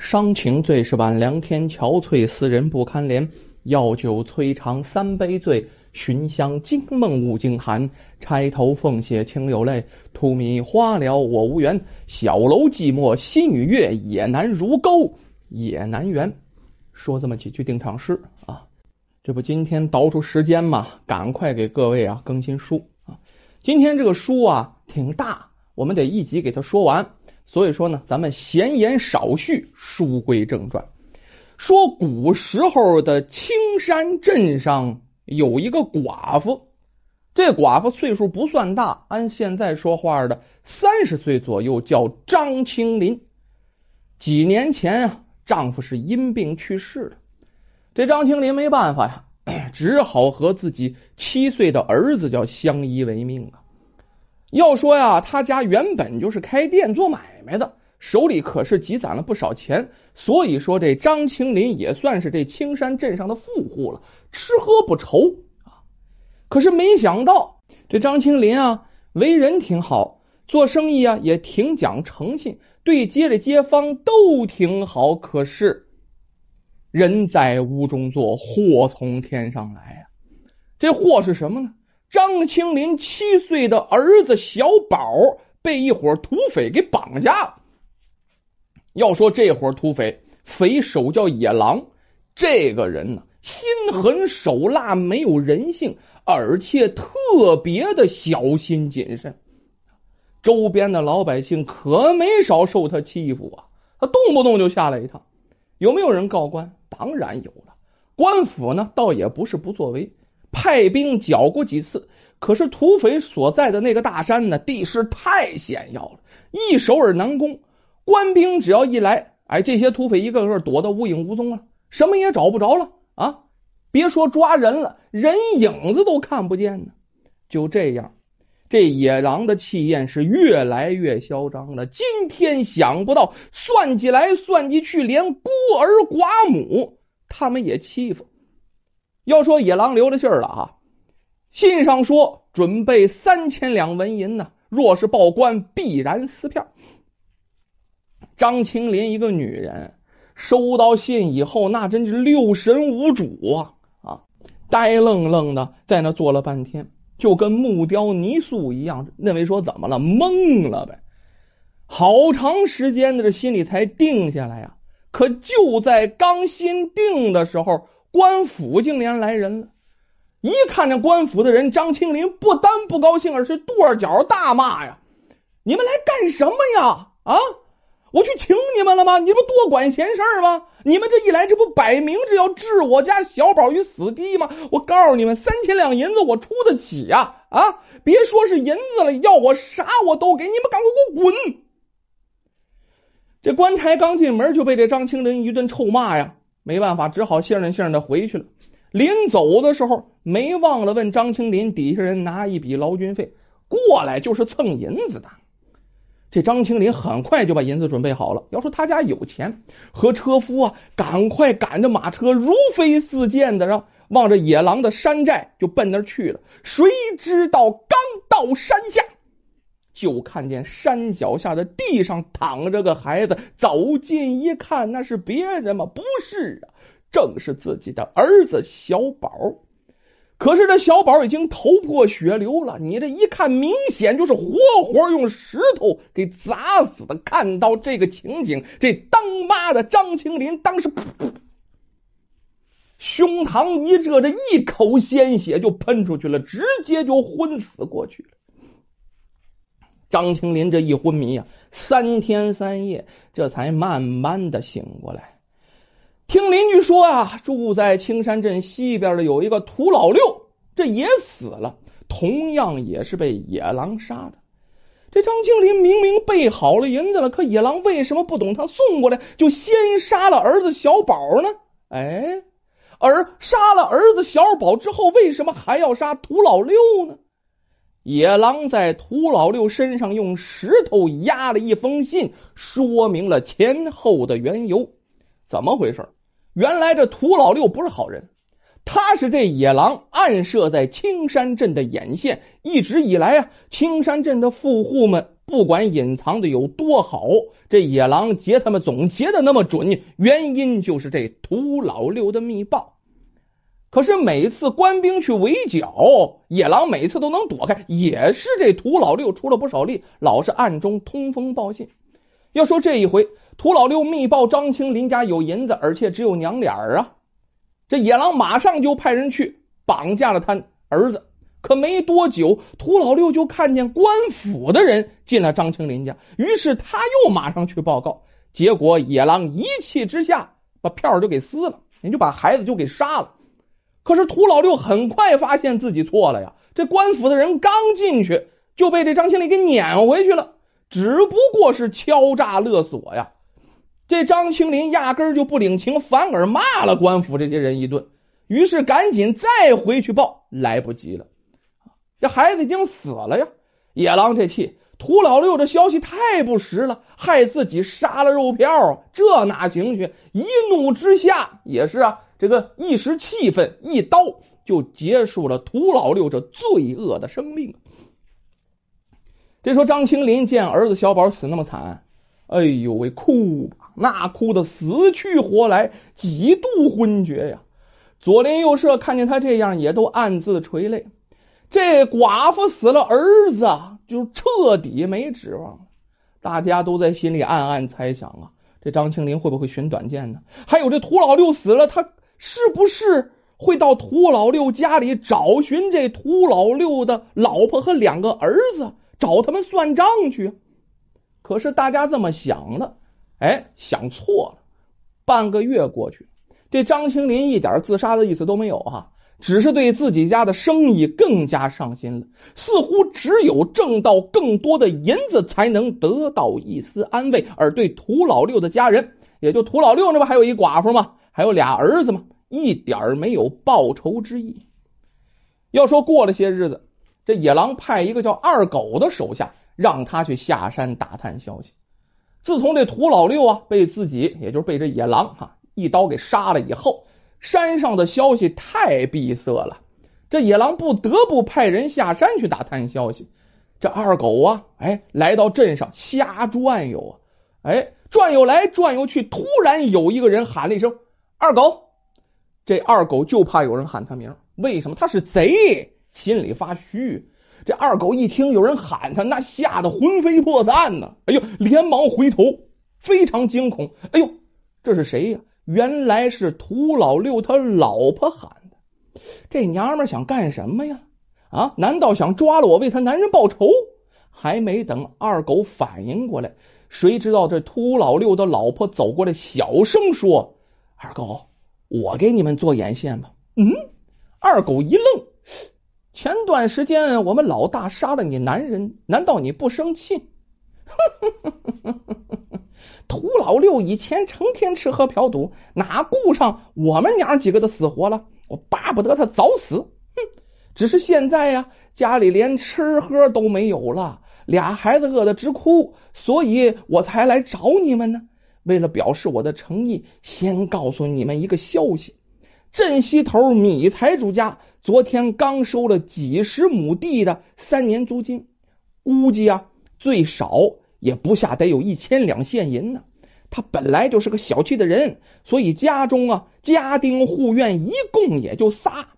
伤情最是晚凉天，憔悴思人不堪怜。药酒摧肠三杯醉，寻香惊梦五更寒。钗头凤血清流泪，荼蘼花了我无缘。小楼寂寞心与月，也难如钩也难圆。说这么几句定场诗啊，这不今天倒出时间嘛，赶快给各位啊更新书啊。今天这个书啊挺大，我们得一集给它说完。所以说呢，咱们闲言少叙，书归正传。说古时候的青山镇上有一个寡妇，这寡妇岁数不算大，按现在说话的三十岁左右，叫张青林。几年前啊，丈夫是因病去世了，这张青林没办法呀，只好和自己七岁的儿子叫相依为命啊。要说呀，他家原本就是开店做买卖的，手里可是积攒了不少钱，所以说这张青林也算是这青山镇上的富户了，吃喝不愁啊。可是没想到，这张青林啊，为人挺好，做生意啊也挺讲诚信，对街里街坊都挺好。可是人在屋中坐，祸从天上来呀！这祸是什么呢？张青林七岁的儿子小宝被一伙土匪给绑架了。要说这伙土匪，匪首叫野狼，这个人呢，心狠手辣，没有人性，而且特别的小心谨慎。周边的老百姓可没少受他欺负啊，他动不动就下来一趟。有没有人告官？当然有了。官府呢，倒也不是不作为。派兵剿过几次，可是土匪所在的那个大山呢，地势太险要了，易守而难攻。官兵只要一来，哎，这些土匪一个个躲得无影无踪了，什么也找不着了啊！别说抓人了，人影子都看不见呢。就这样，这野狼的气焰是越来越嚣张了。今天想不到，算计来算计去，连孤儿寡母他们也欺负。要说野狼留了信儿了啊，信上说准备三千两纹银呢，若是报官，必然撕票。张青林一个女人收到信以后，那真是六神无主啊啊，呆愣愣的在那坐了半天，就跟木雕泥塑一样，认为说怎么了，懵了呗。好长时间的这心里才定下来呀，可就在刚心定的时候。官府竟然来人了！一看见官府的人，张青林不单不高兴，而是跺脚大骂呀：“你们来干什么呀？啊！我去请你们了吗？你不多管闲事吗？你们这一来，这不摆明着要置我家小宝于死地吗？我告诉你们，三千两银子我出得起呀！啊！别说是银子了，要我啥我都给你们，赶快给我滚！”这官差刚进门就被这张青林一顿臭骂呀。没办法，只好悻悻悻的回去了。临走的时候，没忘了问张青林底下人拿一笔劳军费过来，就是蹭银子的。这张青林很快就把银子准备好了。要说他家有钱，和车夫啊，赶快赶着马车如飞似箭的，让望着野狼的山寨就奔那去了。谁知道刚到山下。就看见山脚下的地上躺着个孩子，走近一看，那是别人吗？不是啊，正是自己的儿子小宝。可是这小宝已经头破血流了，你这一看，明显就是活活用石头给砸死的。看到这个情景，这当妈的张青林当时噗噗胸膛一热，这一口鲜血就喷出去了，直接就昏死过去了。张青林这一昏迷呀，三天三夜，这才慢慢的醒过来。听邻居说啊，住在青山镇西边的有一个土老六，这也死了，同样也是被野狼杀的。这张青林明明备好了银子了，可野狼为什么不等他送过来，就先杀了儿子小宝呢？哎，而杀了儿子小宝之后，为什么还要杀土老六呢？野狼在涂老六身上用石头压了一封信，说明了前后的缘由。怎么回事？原来这涂老六不是好人，他是这野狼暗设在青山镇的眼线。一直以来啊，青山镇的富户们不管隐藏的有多好，这野狼劫他们总劫的那么准，原因就是这屠老六的密报。可是每次官兵去围剿野狼，每次都能躲开，也是这屠老六出了不少力，老是暗中通风报信。要说这一回，屠老六密报张青林家有银子，而且只有娘俩儿啊，这野狼马上就派人去绑架了他儿子。可没多久，屠老六就看见官府的人进了张青林家，于是他又马上去报告。结果野狼一气之下把票就给撕了，也就把孩子就给杀了。可是屠老六很快发现自己错了呀！这官府的人刚进去就被这张青林给撵回去了，只不过是敲诈勒索呀。这张青林压根就不领情，反而骂了官府这些人一顿，于是赶紧再回去报，来不及了。这孩子已经死了呀！野狼这气，屠老六这消息太不实了，害自己杀了肉票，这哪行去？一怒之下也是啊，这个一时气愤，一刀就结束了屠老六这罪恶的生命。这说张青林见儿子小宝死那么惨，哎呦喂，哭那哭的死去活来，几度昏厥呀！左邻右舍看见他这样，也都暗自垂泪。这寡妇死了，儿子就彻底没指望了。大家都在心里暗暗猜想啊，这张青林会不会寻短见呢？还有这屠老六死了，他是不是会到屠老六家里找寻这屠老六的老婆和两个儿子，找他们算账去？可是大家这么想的，哎，想错了。半个月过去，这张青林一点自杀的意思都没有哈。只是对自己家的生意更加上心了，似乎只有挣到更多的银子，才能得到一丝安慰。而对屠老六的家人，也就屠老六那不还有一寡妇吗？还有俩儿子吗？一点没有报仇之意。要说过了些日子，这野狼派一个叫二狗的手下，让他去下山打探消息。自从这土老六啊被自己，也就是被这野狼哈一刀给杀了以后。山上的消息太闭塞了，这野狼不得不派人下山去打探消息。这二狗啊，哎，来到镇上瞎转悠啊，哎，转悠来转悠去，突然有一个人喊了一声“二狗”，这二狗就怕有人喊他名，为什么？他是贼，心里发虚。这二狗一听有人喊他，那吓得魂飞魄散呢，哎呦，连忙回头，非常惊恐。哎呦，这是谁呀？原来是屠老六他老婆喊的，这娘们想干什么呀？啊，难道想抓了我为他男人报仇？还没等二狗反应过来，谁知道这屠老六的老婆走过来，小声说：“二狗，我给你们做眼线吧。”嗯，二狗一愣，前段时间我们老大杀了你男人，难道你不生气？屠老六以前成天吃喝嫖赌，哪顾上我们娘几个的死活了？我巴不得他早死。哼！只是现在呀，家里连吃喝都没有了，俩孩子饿得直哭，所以我才来找你们呢。为了表示我的诚意，先告诉你们一个消息：镇西头米财主家昨天刚收了几十亩地的三年租金，估计啊最少。也不下得有一千两现银呢。他本来就是个小气的人，所以家中啊家丁户院一共也就仨。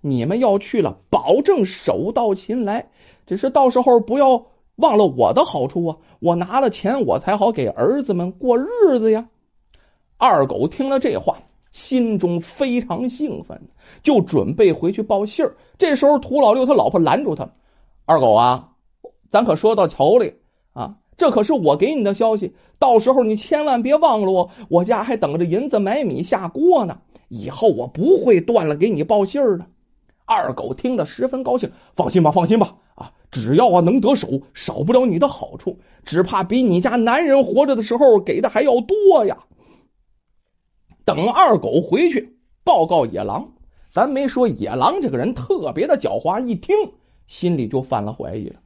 你们要去了，保证手到擒来。只是到时候不要忘了我的好处啊！我拿了钱，我才好给儿子们过日子呀。二狗听了这话，心中非常兴奋，就准备回去报信儿。这时候，屠老六他老婆拦住他：“二狗啊，咱可说到头里啊。”这可是我给你的消息，到时候你千万别忘了我，我家还等着银子买米下锅呢。以后我不会断了给你报信儿的。二狗听得十分高兴，放心吧，放心吧，只要啊能得手，少不了你的好处，只怕比你家男人活着的时候给的还要多呀。等二狗回去报告野狼，咱没说野狼这个人特别的狡猾，一听心里就犯了怀疑了。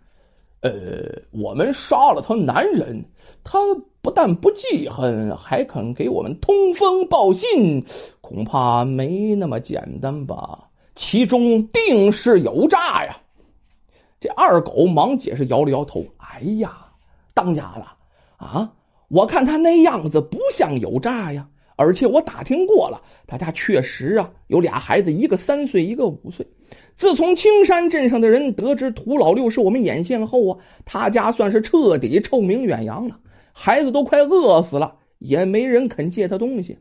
呃，我们杀了他男人，他不但不记恨，还肯给我们通风报信，恐怕没那么简单吧？其中定是有诈呀！这二狗忙解释，摇了摇头：“哎呀，当家的啊！我看他那样子不像有诈呀，而且我打听过了，他家确实啊有俩孩子，一个三岁，一个五岁。自从青山镇上的人得知涂老六是我们眼线后啊，他家算是彻底臭名远扬了。孩子都快饿死了，也没人肯借他东西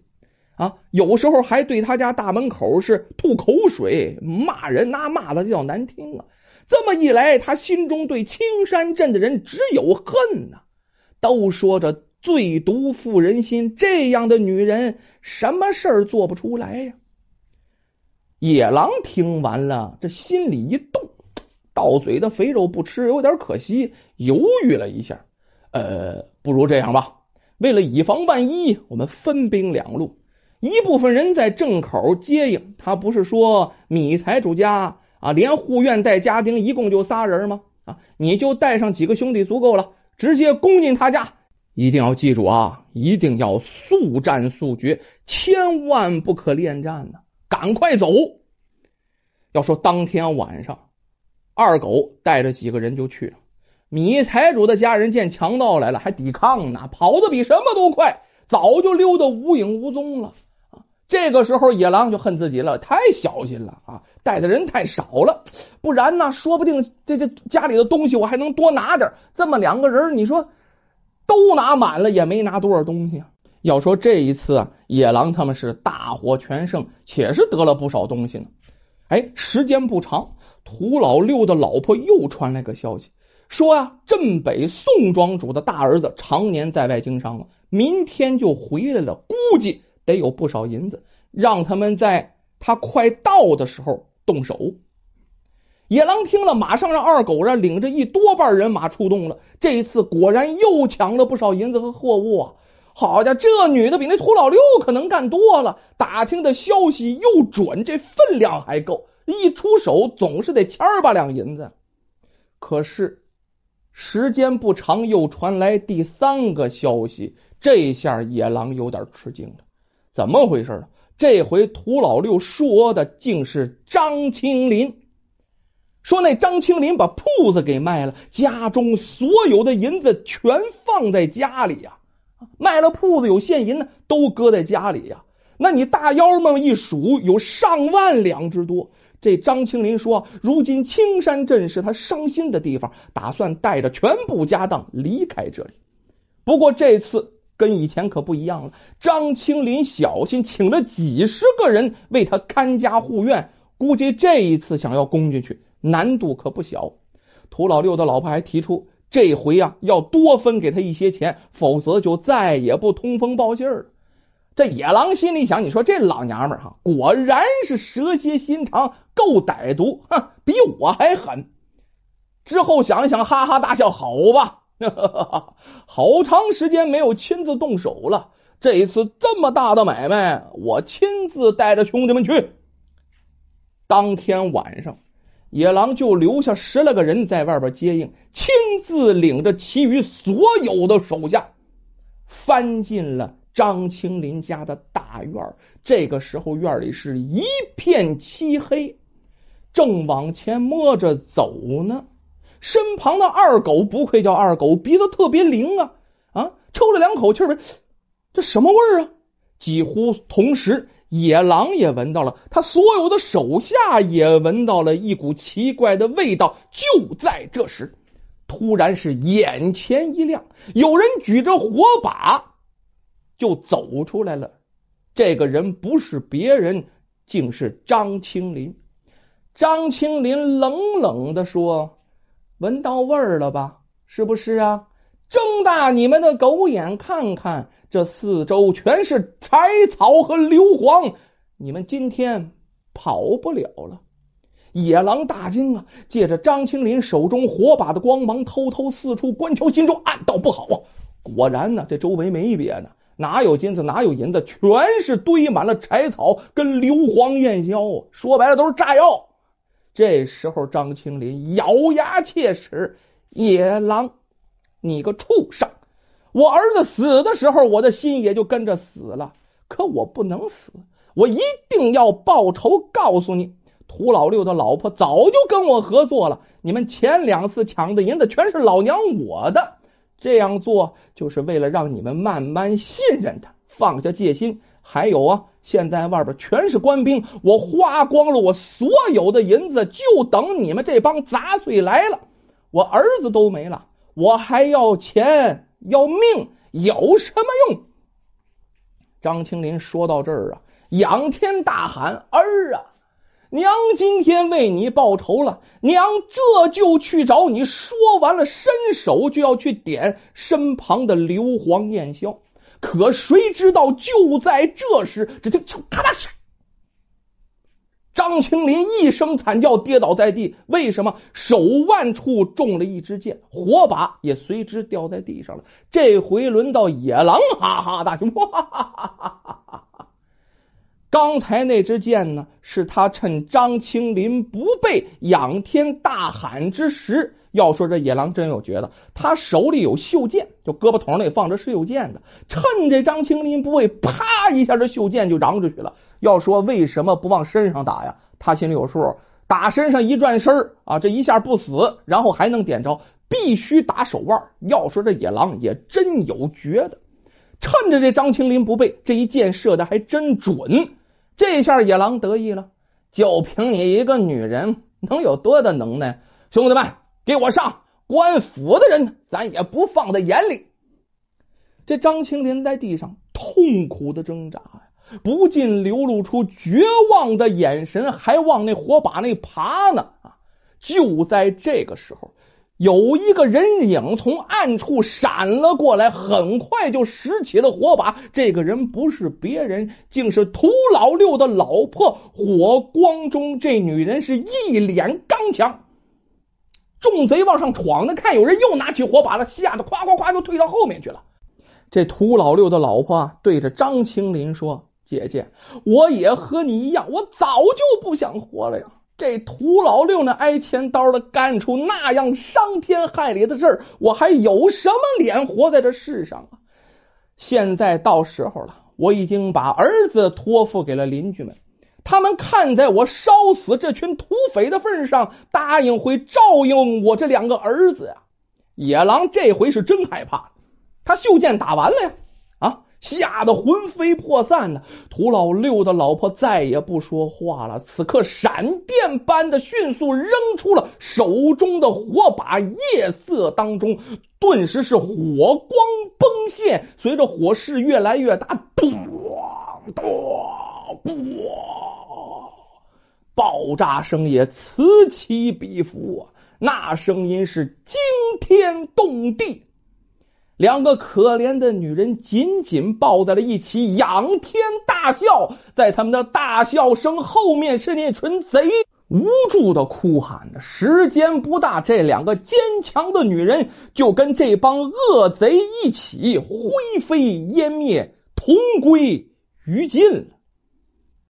啊。有时候还对他家大门口是吐口水、骂人，那骂的叫难听啊。这么一来，他心中对青山镇的人只有恨呐。都说着最毒妇人心，这样的女人什么事儿做不出来呀？野狼听完了，这心里一动，到嘴的肥肉不吃，有点可惜，犹豫了一下，呃，不如这样吧，为了以防万一，我们分兵两路，一部分人在正口接应。他不是说米财主家啊，连护院带家丁一共就仨人吗？啊，你就带上几个兄弟足够了，直接攻进他家。一定要记住啊，一定要速战速决，千万不可恋战呢。赶快走！要说当天晚上，二狗带着几个人就去了。米财主的家人见强盗来了，还抵抗呢，跑得比什么都快，早就溜得无影无踪了。这个时候，野狼就恨自己了，太小心了啊！带的人太少了，不然呢，说不定这这家里的东西我还能多拿点。这么两个人，你说都拿满了，也没拿多少东西啊。要说这一次啊，野狼他们是大获全胜，且是得了不少东西呢。哎，时间不长，涂老六的老婆又传来个消息，说呀，镇北宋庄主的大儿子常年在外经商明天就回来了，估计得有不少银子，让他们在他快到的时候动手。野狼听了，马上让二狗啊领着一多半人马出动了。这一次果然又抢了不少银子和货物啊。好家伙，这女的比那土老六可能干多了，打听的消息又准，这分量还够，一出手总是得千儿八两银子。可是时间不长，又传来第三个消息，这下野狼有点吃惊了。怎么回事啊？这回涂老六说的竟是张青林，说那张青林把铺子给卖了，家中所有的银子全放在家里呀。卖了铺子有现银呢，都搁在家里呀。那你大妖们一数，有上万两之多。这张青林说，如今青山镇是他伤心的地方，打算带着全部家当离开这里。不过这次跟以前可不一样了，张青林小心请了几十个人为他看家护院，估计这一次想要攻进去，难度可不小。涂老六的老婆还提出。这回呀，要多分给他一些钱，否则就再也不通风报信了。这野狼心里想：你说这老娘们儿哈，果然是蛇蝎心肠，够歹毒，哼，比我还狠。之后想想，哈哈大笑：好吧，哈哈哈好长时间没有亲自动手了，这一次这么大的买卖，我亲自带着兄弟们去。当天晚上。野狼就留下十来个人在外边接应，亲自领着其余所有的手下翻进了张青林家的大院。这个时候院里是一片漆黑，正往前摸着走呢。身旁的二狗不愧叫二狗，鼻子特别灵啊啊！抽了两口气儿，这什么味儿啊？几乎同时。野狼也闻到了，他所有的手下也闻到了一股奇怪的味道。就在这时，突然是眼前一亮，有人举着火把就走出来了。这个人不是别人，竟是张青林。张青林冷冷的说：“闻到味儿了吧？是不是啊？睁大你们的狗眼看看。”这四周全是柴草和硫磺，你们今天跑不了了。野狼大惊啊！借着张青林手中火把的光芒，偷偷四处观瞧，心中暗道：不好啊！果然呢，这周围没别的，哪有金子，哪有银子，全是堆满了柴草跟硫磺焰硝，说白了都是炸药。这时候，张青林咬牙切齿：“野狼，你个畜生！”我儿子死的时候，我的心也就跟着死了。可我不能死，我一定要报仇。告诉你，涂老六的老婆早就跟我合作了。你们前两次抢的银子全是老娘我的，这样做就是为了让你们慢慢信任他，放下戒心。还有啊，现在外边全是官兵，我花光了我所有的银子，就等你们这帮杂碎来了。我儿子都没了，我还要钱要命，有什么用？张青林说到这儿啊，仰天大喊：“儿啊，娘今天为你报仇了！娘这就去找你。”说完了，伸手就要去点身旁的硫磺焰硝。可谁知道，就在这时，只听“咻”咔嚓，张青林一声惨叫，跌倒在地。为什么？手腕处中了一支箭，火把也随之掉在地上了。这回轮到野狼，哈哈大笑，哈哈哈哈哈！刚才那支箭呢？是他趁张青林不备，仰天大喊之时。要说这野狼真有觉得，他手里有袖剑，就胳膊筒里放着是有剑的。趁这张青林不备，啪一下，这袖剑就嚷出去了。要说为什么不往身上打呀？他心里有数，打身上一转身啊，这一下不死，然后还能点着，必须打手腕。要说这野狼也真有觉得，趁着这张青林不备，这一箭射的还真准。这下野狼得意了，就凭你一个女人，能有多大能耐？兄弟们！给我上！官府的人，咱也不放在眼里。这张青林在地上痛苦的挣扎呀，不禁流露出绝望的眼神，还往那火把那爬呢。啊！就在这个时候，有一个人影从暗处闪了过来，很快就拾起了火把。这个人不是别人，竟是屠老六的老婆。火光中，这女人是一脸刚强。众贼往上闯呢，看有人又拿起火把了，吓得咵咵咵就退到后面去了。这屠老六的老婆对着张青林说：“姐姐，我也和你一样，我早就不想活了呀。这屠老六呢，挨千刀的干出那样伤天害理的事儿，我还有什么脸活在这世上啊？现在到时候了，我已经把儿子托付给了邻居们。”他们看在我烧死这群土匪的份上，答应会照应我这两个儿子呀。野狼这回是真害怕，他袖箭打完了呀，啊，吓得魂飞魄散的。土老六的老婆再也不说话了，此刻闪电般的迅速扔出了手中的火把，夜色当中顿时是火光崩现，随着火势越来越大，咚咚。哇！爆炸声也此起彼伏啊，那声音是惊天动地。两个可怜的女人紧紧抱在了一起，仰天大笑。在他们的大笑声后面，是那群贼无助的哭喊的。时间不大，这两个坚强的女人就跟这帮恶贼一起灰飞烟灭，同归于尽了。